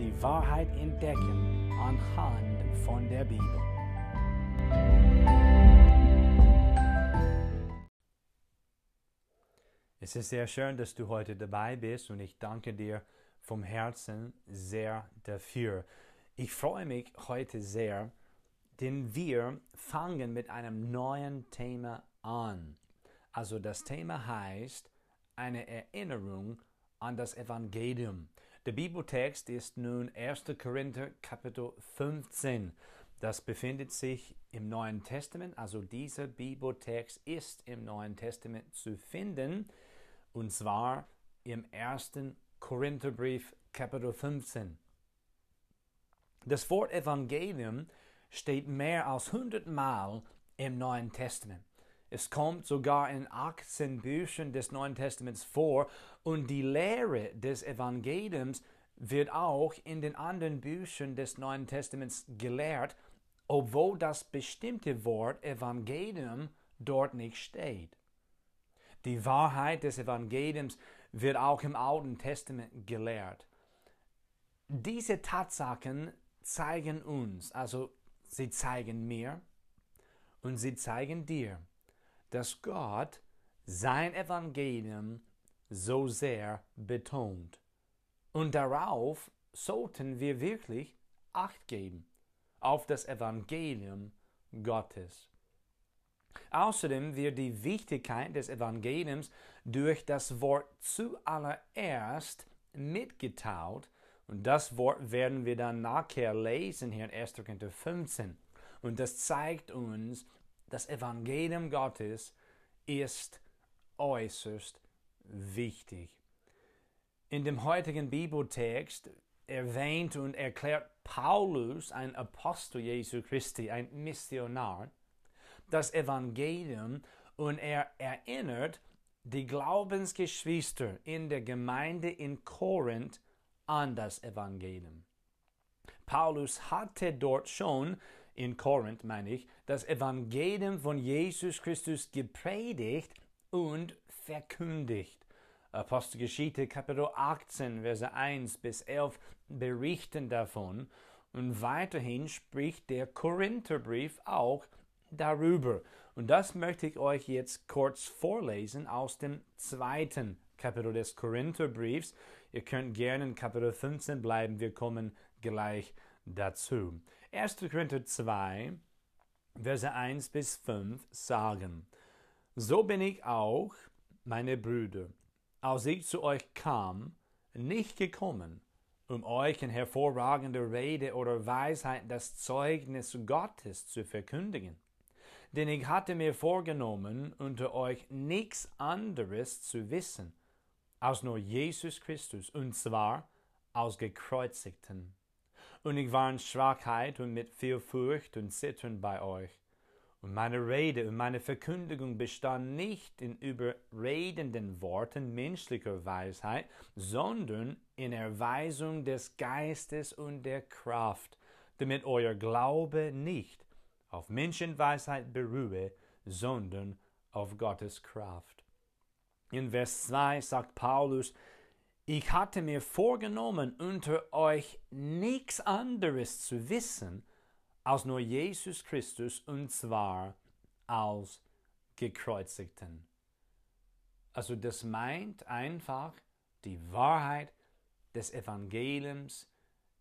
die Wahrheit entdecken anhand von der Bibel. Es ist sehr schön, dass du heute dabei bist und ich danke dir vom Herzen sehr dafür. Ich freue mich heute sehr, denn wir fangen mit einem neuen Thema an. Also das Thema heißt eine Erinnerung an das Evangelium. Der Bibeltext ist nun 1. Korinther Kapitel 15. Das befindet sich im Neuen Testament, also dieser Bibeltext ist im Neuen Testament zu finden, und zwar im 1. Korintherbrief Kapitel 15. Das Wort Evangelium steht mehr als 100 Mal im Neuen Testament. Es kommt sogar in 18 Büchern des Neuen Testaments vor und die Lehre des Evangeliums wird auch in den anderen Büchern des Neuen Testaments gelehrt, obwohl das bestimmte Wort Evangelium dort nicht steht. Die Wahrheit des Evangeliums wird auch im Alten Testament gelehrt. Diese Tatsachen zeigen uns, also sie zeigen mir und sie zeigen dir, dass Gott sein Evangelium so sehr betont. Und darauf sollten wir wirklich Acht geben, auf das Evangelium Gottes. Außerdem wird die Wichtigkeit des Evangeliums durch das Wort zuallererst mitgeteilt und das Wort werden wir dann nachher lesen hier in 1. Korinther 15. Und das zeigt uns, das Evangelium Gottes ist äußerst wichtig. In dem heutigen Bibeltext erwähnt und erklärt Paulus, ein Apostel Jesu Christi, ein Missionar, das Evangelium und er erinnert die Glaubensgeschwister in der Gemeinde in Korinth an das Evangelium. Paulus hatte dort schon in Korinth meine ich, das Evangelium von Jesus Christus gepredigt und verkündigt. Apostelgeschichte Kapitel 18, Verse 1 bis 11 berichten davon und weiterhin spricht der Korintherbrief auch darüber. Und das möchte ich euch jetzt kurz vorlesen aus dem zweiten Kapitel des Korintherbriefs. Ihr könnt gerne in Kapitel 15 bleiben, wir kommen gleich dazu. 1. Korinther 2, Verse 1 bis 5 sagen, So bin ich auch, meine Brüder, als ich zu euch kam, nicht gekommen, um euch in hervorragender Rede oder Weisheit das Zeugnis Gottes zu verkündigen. Denn ich hatte mir vorgenommen, unter euch nichts anderes zu wissen, als nur Jesus Christus, und zwar als gekreuzigten und ich war in Schwachheit und mit viel Furcht und Zittern bei euch. Und meine Rede und meine Verkündigung bestand nicht in überredenden Worten menschlicher Weisheit, sondern in Erweisung des Geistes und der Kraft, damit euer Glaube nicht auf Menschenweisheit beruhe, sondern auf Gottes Kraft. In Vers 2 sagt Paulus, ich hatte mir vorgenommen, unter euch nichts anderes zu wissen, als nur Jesus Christus und zwar als gekreuzigten. Also das meint einfach, die Wahrheit des Evangeliums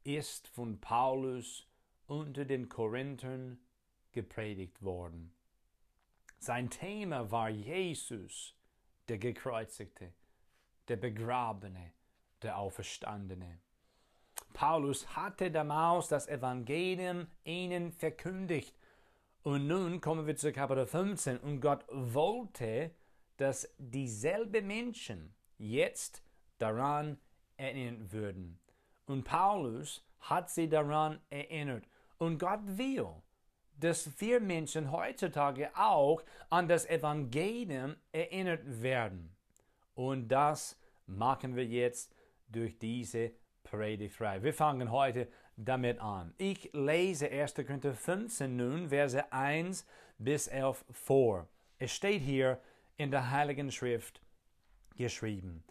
ist von Paulus unter den Korinthern gepredigt worden. Sein Thema war Jesus, der Gekreuzigte, der Begrabene, der Auferstandene. Paulus hatte damals das Evangelium ihnen verkündigt. Und nun kommen wir zu Kapitel 15. Und Gott wollte, dass dieselben Menschen jetzt daran erinnern würden. Und Paulus hat sie daran erinnert. Und Gott will, dass wir Menschen heutzutage auch an das Evangelium erinnert werden. Und das machen wir jetzt durch diese Predigtreihe. Wir fangen heute damit an. Ich lese 1. Korinther 15 nun, Verse 1 bis 11 vor. Es steht hier in der Heiligen Schrift geschrieben.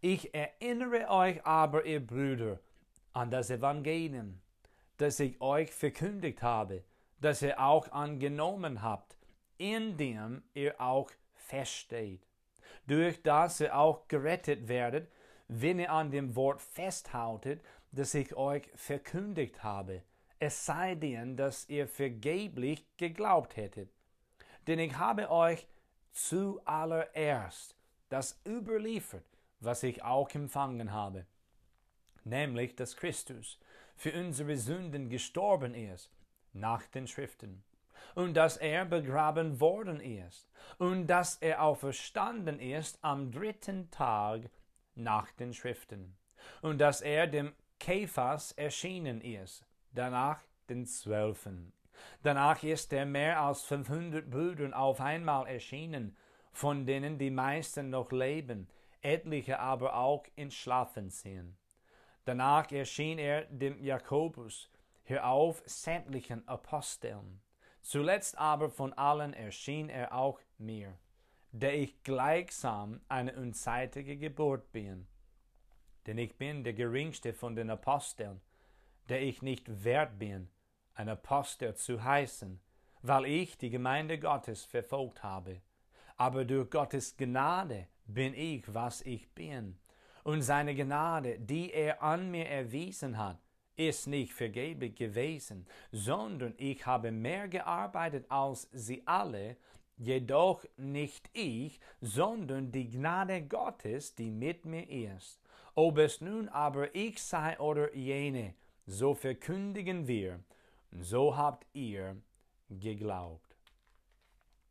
Ich erinnere euch aber, ihr Brüder, an das Evangelium, das ich euch verkündigt habe, das ihr auch angenommen habt, in dem ihr auch feststeht, durch das ihr auch gerettet werdet, wenn ihr an dem Wort festhaltet, das ich euch verkündigt habe, es sei denn, dass ihr vergeblich geglaubt hättet. Denn ich habe euch zuallererst das überliefert, was ich auch empfangen habe, nämlich dass Christus für unsere Sünden gestorben ist, nach den Schriften, und dass er begraben worden ist, und dass er auferstanden ist am dritten Tag nach den Schriften, und dass er dem Kephas erschienen ist, danach den Zwölfen. Danach ist er mehr als 500 Brüdern auf einmal erschienen, von denen die meisten noch leben, etliche aber auch entschlafen sind. Danach erschien er dem Jakobus, hierauf sämtlichen Aposteln. Zuletzt aber von allen erschien er auch mir, der ich gleichsam eine unzeitige Geburt bin. Denn ich bin der geringste von den Aposteln, der ich nicht wert bin, ein Apostel zu heißen, weil ich die Gemeinde Gottes verfolgt habe. Aber durch Gottes Gnade bin ich, was ich bin. Und seine Gnade, die er an mir erwiesen hat, ist nicht vergeblich gewesen, sondern ich habe mehr gearbeitet als sie alle, jedoch nicht ich, sondern die Gnade Gottes, die mit mir ist. Ob es nun aber ich sei oder jene, so verkündigen wir, so habt ihr geglaubt.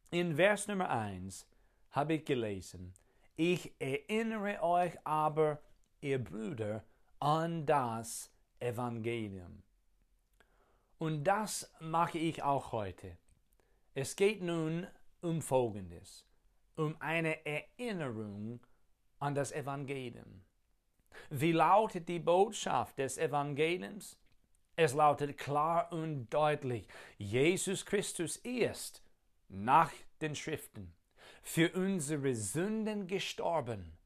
In Vers Nummer 1 habe ich gelesen, ich erinnere euch aber, ihr Brüder, an das Evangelium. Und das mache ich auch heute. Es geht nun um Folgendes, um eine Erinnerung an das Evangelium. Wie lautet die Botschaft des Evangeliums? Es lautet klar und deutlich, Jesus Christus ist nach den Schriften für unsere Sünden gestorben.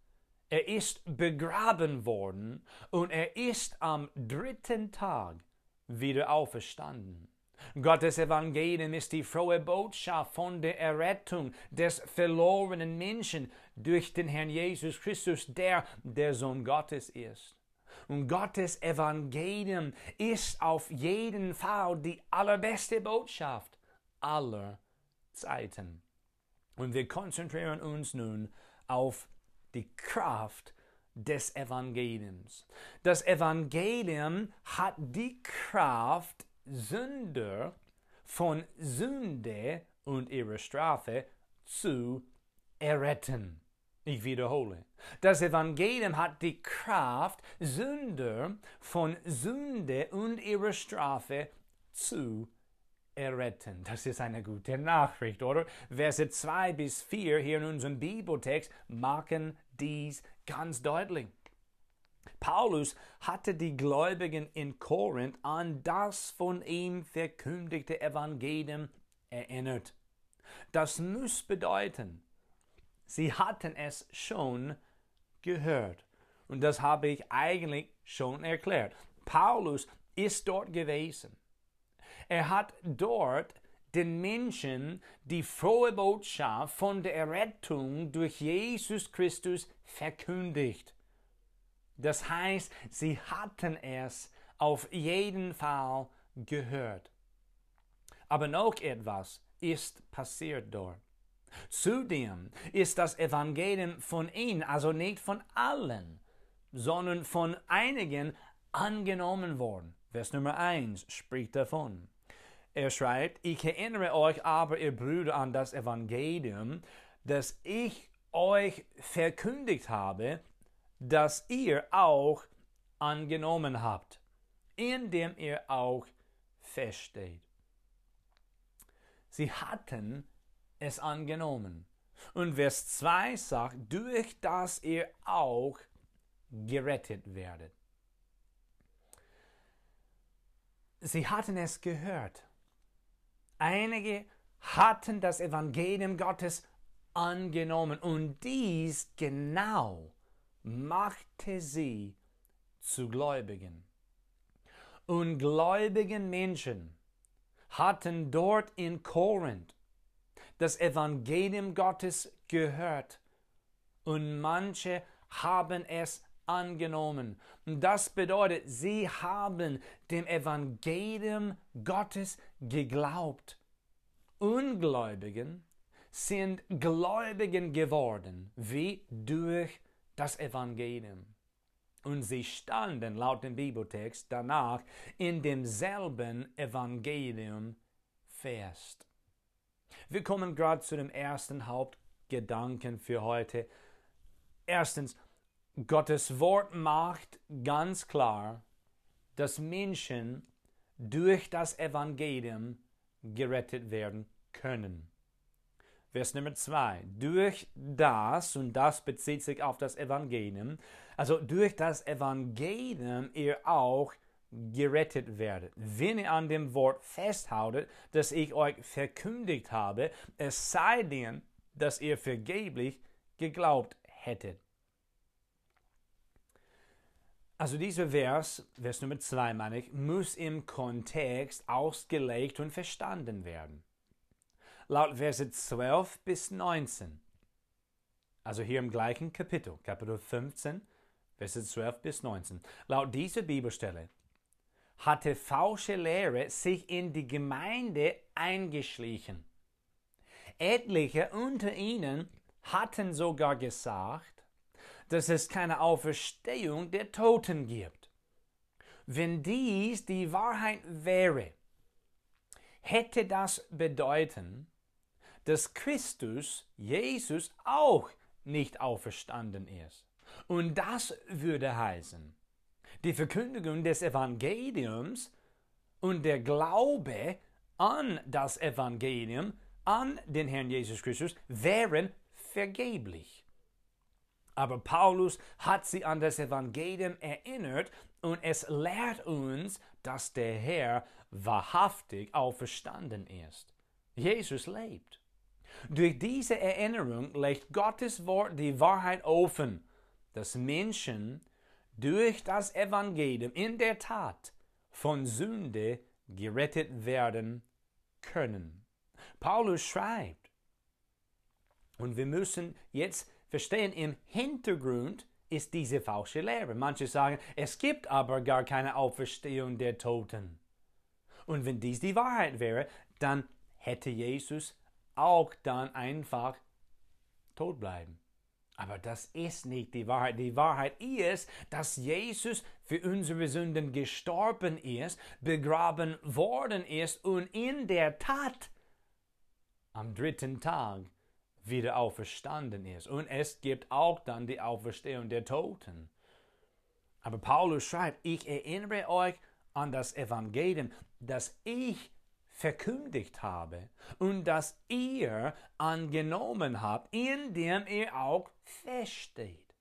Er ist begraben worden und er ist am dritten Tag wieder auferstanden. Gottes Evangelium ist die frohe Botschaft von der Errettung des verlorenen Menschen durch den Herrn Jesus Christus, der der Sohn Gottes ist. Und Gottes Evangelium ist auf jeden Fall die allerbeste Botschaft aller Zeiten. Und wir konzentrieren uns nun auf die Kraft des Evangeliums. Das Evangelium hat die Kraft, Sünder von Sünde und ihrer Strafe zu erretten. Ich wiederhole. Das Evangelium hat die Kraft, Sünder von Sünde und ihrer Strafe zu erretten. Das ist eine gute Nachricht, oder? Verse 2 bis 4 hier in unserem Bibeltext machen dies ganz deutlich. Paulus hatte die Gläubigen in Korinth an das von ihm verkündigte Evangelium erinnert. Das muss bedeuten, sie hatten es schon gehört. Und das habe ich eigentlich schon erklärt. Paulus ist dort gewesen. Er hat dort den Menschen die frohe Botschaft von der Errettung durch Jesus Christus verkündigt. Das heißt, sie hatten es auf jeden Fall gehört. Aber noch etwas ist passiert dort. Zudem ist das Evangelium von ihnen, also nicht von allen, sondern von einigen angenommen worden. Vers Nummer 1 spricht davon. Er schreibt, ich erinnere euch aber, ihr Brüder, an das Evangelium, das ich euch verkündigt habe, das ihr auch angenommen habt, in dem ihr auch feststeht. Sie hatten es angenommen. Und Vers 2 sagt, durch das ihr auch gerettet werdet. Sie hatten es gehört. Einige hatten das Evangelium Gottes angenommen und dies genau machte sie zu Gläubigen. Und gläubigen Menschen hatten dort in Korinth das Evangelium Gottes gehört und manche haben es angenommen. Das bedeutet, sie haben dem Evangelium Gottes geglaubt. Ungläubigen sind Gläubigen geworden, wie durch das Evangelium. Und sie standen laut dem Bibeltext danach in demselben Evangelium fest. Wir kommen gerade zu dem ersten Hauptgedanken für heute. Erstens, Gottes Wort macht ganz klar, dass Menschen durch das Evangelium gerettet werden können. Vers Nummer zwei. Durch das, und das bezieht sich auf das Evangelium, also durch das Evangelium ihr auch gerettet werdet. Wenn ihr an dem Wort festhaltet, das ich euch verkündigt habe, es sei denn, dass ihr vergeblich geglaubt hättet. Also dieser Vers, Vers Nummer 2 meine ich, muss im Kontext ausgelegt und verstanden werden. Laut Verse 12 bis 19, also hier im gleichen Kapitel, Kapitel 15, Verse 12 bis 19, laut dieser Bibelstelle hatte falsche Lehre sich in die Gemeinde eingeschlichen. Etliche unter ihnen hatten sogar gesagt, dass es keine Auferstehung der Toten gibt. Wenn dies die Wahrheit wäre, hätte das bedeuten, dass Christus, Jesus, auch nicht auferstanden ist. Und das würde heißen, die Verkündigung des Evangeliums und der Glaube an das Evangelium, an den Herrn Jesus Christus, wären vergeblich. Aber Paulus hat sie an das Evangelium erinnert und es lehrt uns, dass der Herr wahrhaftig auferstanden ist. Jesus lebt. Durch diese Erinnerung legt Gottes Wort die Wahrheit offen, dass Menschen durch das Evangelium in der Tat von Sünde gerettet werden können. Paulus schreibt, und wir müssen jetzt verstehen, im Hintergrund ist diese falsche Lehre. Manche sagen, es gibt aber gar keine Auferstehung der Toten. Und wenn dies die Wahrheit wäre, dann hätte Jesus auch dann einfach tot bleiben. Aber das ist nicht die Wahrheit. Die Wahrheit ist, dass Jesus für unsere Sünden gestorben ist, begraben worden ist und in der Tat am dritten Tag wieder auferstanden ist. Und es gibt auch dann die Auferstehung der Toten. Aber Paulus schreibt, ich erinnere euch an das Evangelium, das ich verkündigt habe und das ihr angenommen habt, in dem ihr auch feststeht.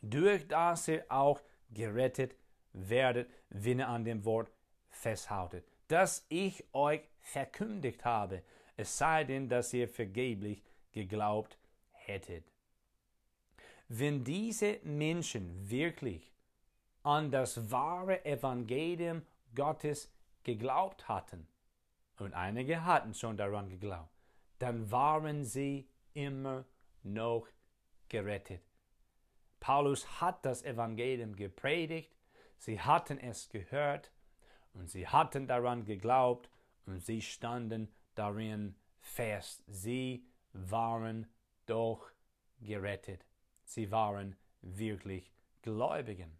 Durch das ihr auch gerettet werdet, wenn ihr an dem Wort festhaltet, das ich euch verkündigt habe, es sei denn, dass ihr vergeblich geglaubt hättet. Wenn diese Menschen wirklich an das wahre Evangelium Gottes geglaubt hatten, und einige hatten schon daran geglaubt, dann waren sie immer noch gerettet. Paulus hat das Evangelium gepredigt, sie hatten es gehört und sie hatten daran geglaubt und sie standen darin fest. Sie waren doch gerettet. Sie waren wirklich Gläubigen.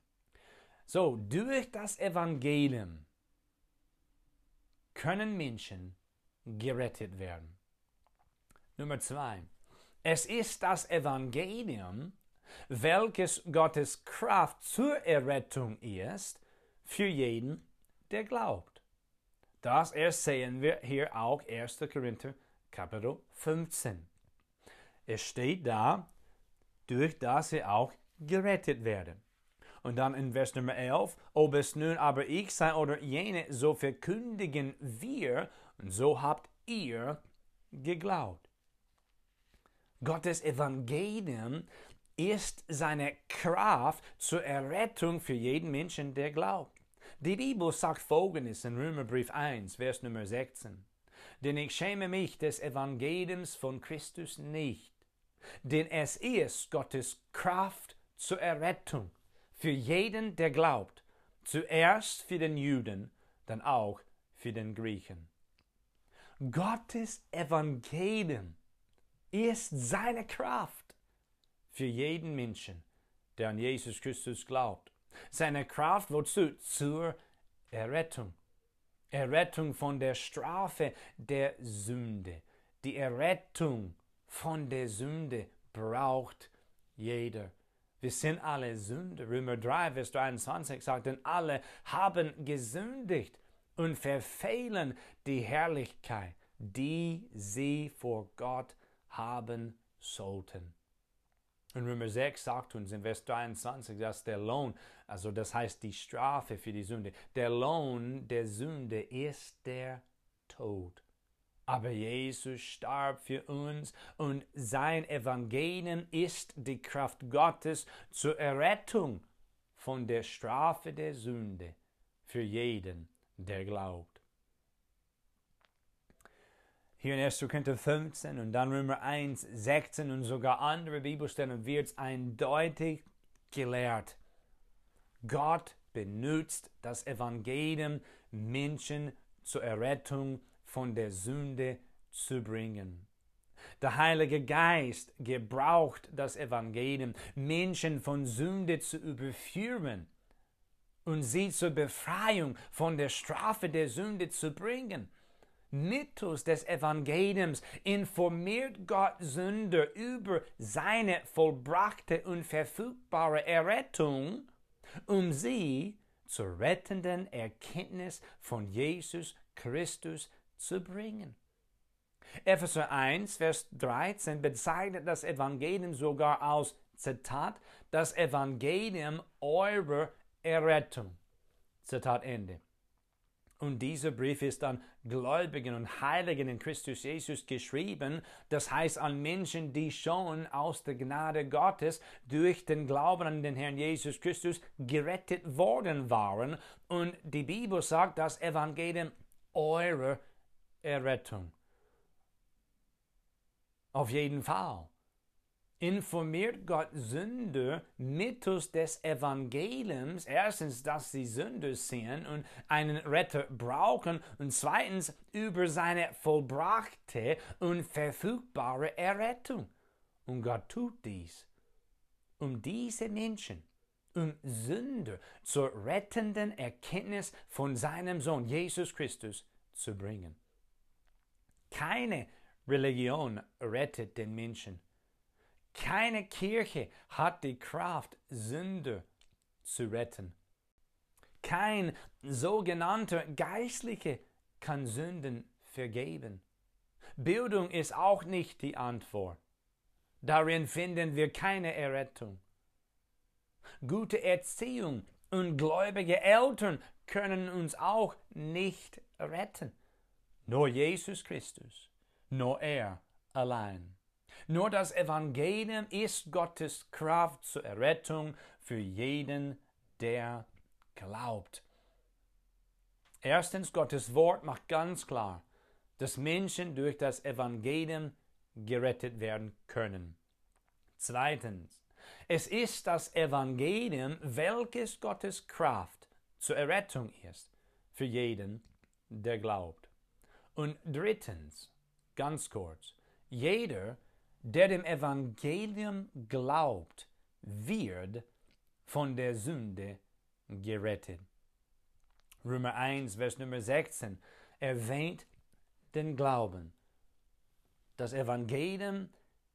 So, durch das Evangelium können Menschen gerettet werden. Nummer zwei. Es ist das Evangelium, welches Gottes Kraft zur Errettung ist, für jeden, der glaubt. Das ersehen wir hier auch 1. Korinther Kapitel 15. Es steht da, durch das sie auch gerettet werden. Und dann in Vers Nummer 11, ob es nun aber ich sei oder jene, so verkündigen wir, und so habt ihr geglaubt. Gottes Evangelium ist seine Kraft zur Errettung für jeden Menschen, der glaubt. Die Bibel sagt folgendes in Römerbrief 1, Vers Nummer 16. Denn ich schäme mich des Evangeliums von Christus nicht, denn es ist Gottes Kraft zur Errettung für jeden, der glaubt, zuerst für den Juden, dann auch für den Griechen. Gottes Evangelium ist seine Kraft für jeden Menschen, der an Jesus Christus glaubt. Seine Kraft wozu? Zur Errettung. Errettung von der Strafe der Sünde. Die Errettung von der Sünde braucht jeder. Wir sind alle Sünder. Römer 3, Vers 23 sagt, denn alle haben gesündigt und verfehlen die Herrlichkeit, die sie vor Gott haben sollten. Und Römer 6 sagt uns in Vers 23, dass der Lohn, also das heißt die Strafe für die Sünde, der Lohn der Sünde ist der Tod. Aber Jesus starb für uns und sein Evangelium ist die Kraft Gottes zur Errettung von der Strafe der Sünde für jeden, der glaubt. Hier in 1. Korinther 15 und dann Römer 1, 16 und sogar andere Bibelstellen wird es eindeutig gelehrt. Gott benutzt das Evangelium, Menschen zur Errettung von der Sünde zu bringen. Der Heilige Geist gebraucht das Evangelium, Menschen von Sünde zu überführen und sie zur Befreiung von der Strafe der Sünde zu bringen. Mittels des Evangeliums informiert Gott Sünder über seine vollbrachte und verfügbare Errettung, um sie zur rettenden Erkenntnis von Jesus Christus zu bringen. Epheser 1, Vers 13 bezeichnet das Evangelium sogar als, Zitat, das Evangelium eurer Errettung. Zitat Ende. Und dieser Brief ist an Gläubigen und Heiligen in Christus Jesus geschrieben, das heißt an Menschen, die schon aus der Gnade Gottes durch den Glauben an den Herrn Jesus Christus gerettet worden waren. Und die Bibel sagt, das Evangelium eurer Errettung. Auf jeden Fall informiert Gott Sünder mittels des Evangeliums, erstens, dass sie Sünder sind und einen Retter brauchen und zweitens über seine vollbrachte und verfügbare Errettung. Und Gott tut dies, um diese Menschen, um Sünder zur rettenden Erkenntnis von seinem Sohn Jesus Christus zu bringen. Keine Religion rettet den Menschen. Keine Kirche hat die Kraft, Sünder zu retten. Kein sogenannter Geistliche kann Sünden vergeben. Bildung ist auch nicht die Antwort. Darin finden wir keine Errettung. Gute Erziehung und gläubige Eltern können uns auch nicht retten. Nur Jesus Christus, nur er allein. Nur das Evangelium ist Gottes Kraft zur Errettung für jeden, der glaubt. Erstens, Gottes Wort macht ganz klar, dass Menschen durch das Evangelium gerettet werden können. Zweitens, es ist das Evangelium, welches Gottes Kraft zur Errettung ist für jeden, der glaubt. Und drittens, ganz kurz, jeder, der dem Evangelium glaubt, wird von der Sünde gerettet. Römer 1, Vers Nummer 16 erwähnt den Glauben. Das Evangelium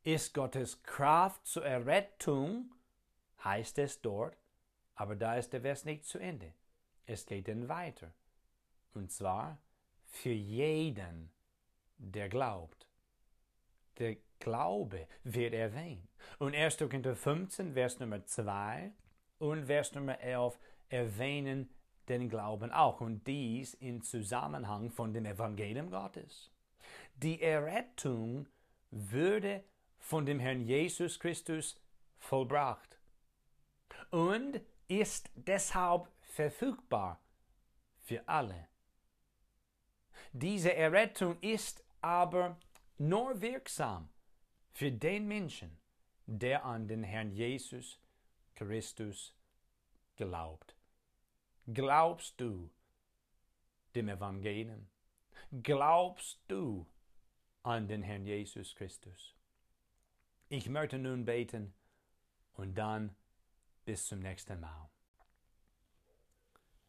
ist Gottes Kraft zur Errettung, heißt es dort, aber da ist der Vers nicht zu Ende. es geht dann weiter. Und zwar für jeden, der glaubt. Der Glaube wird erwähnt. Und 1. Korinther 15, Vers Nummer 2 und Vers Nummer 11 erwähnen den Glauben auch. Und dies im Zusammenhang von dem Evangelium Gottes. Die Errettung würde von dem Herrn Jesus Christus vollbracht und ist deshalb verfügbar für alle. Diese Errettung ist aber nur wirksam für den Menschen, der an den Herrn Jesus Christus glaubt. Glaubst du dem Evangelium? Glaubst du an den Herrn Jesus Christus? Ich möchte nun beten und dann bis zum nächsten Mal.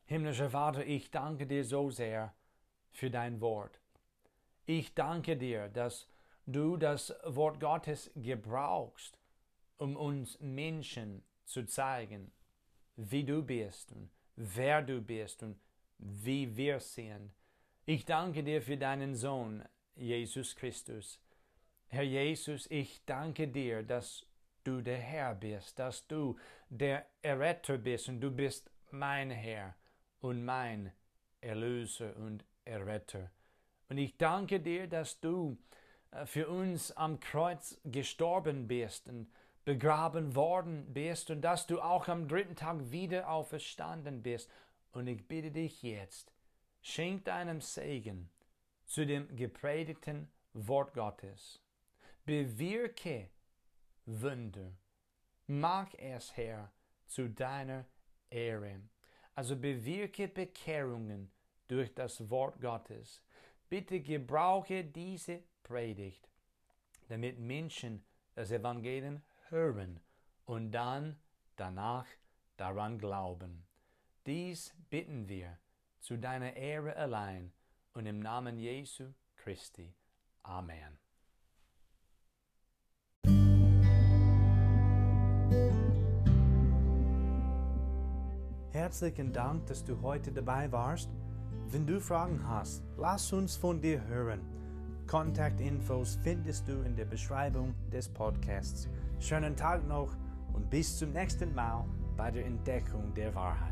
Himmlischer Vater, ich danke dir so sehr für dein Wort. Ich danke dir, dass du das Wort Gottes gebrauchst, um uns Menschen zu zeigen, wie du bist und wer du bist und wie wir sind. Ich danke dir für deinen Sohn, Jesus Christus. Herr Jesus, ich danke dir, dass du der Herr bist, dass du der Erretter bist und du bist mein Herr und mein Erlöser und Erretter. Und ich danke dir, dass du äh, für uns am Kreuz gestorben bist und begraben worden bist und dass du auch am dritten Tag wieder auferstanden bist. Und ich bitte dich jetzt, schenk deinem Segen zu dem gepredigten Wort Gottes. Bewirke Wunder. Mach es, Herr, zu deiner Ehre. Also bewirke Bekehrungen durch das Wort Gottes. Bitte gebrauche diese Predigt, damit Menschen das Evangelium hören und dann danach daran glauben. Dies bitten wir zu deiner Ehre allein und im Namen Jesu Christi. Amen. Herzlichen Dank, dass du heute dabei warst. Wenn du Fragen hast, lass uns von dir hören. Kontaktinfos findest du in der Beschreibung des Podcasts. Schönen Tag noch und bis zum nächsten Mal bei der Entdeckung der Wahrheit.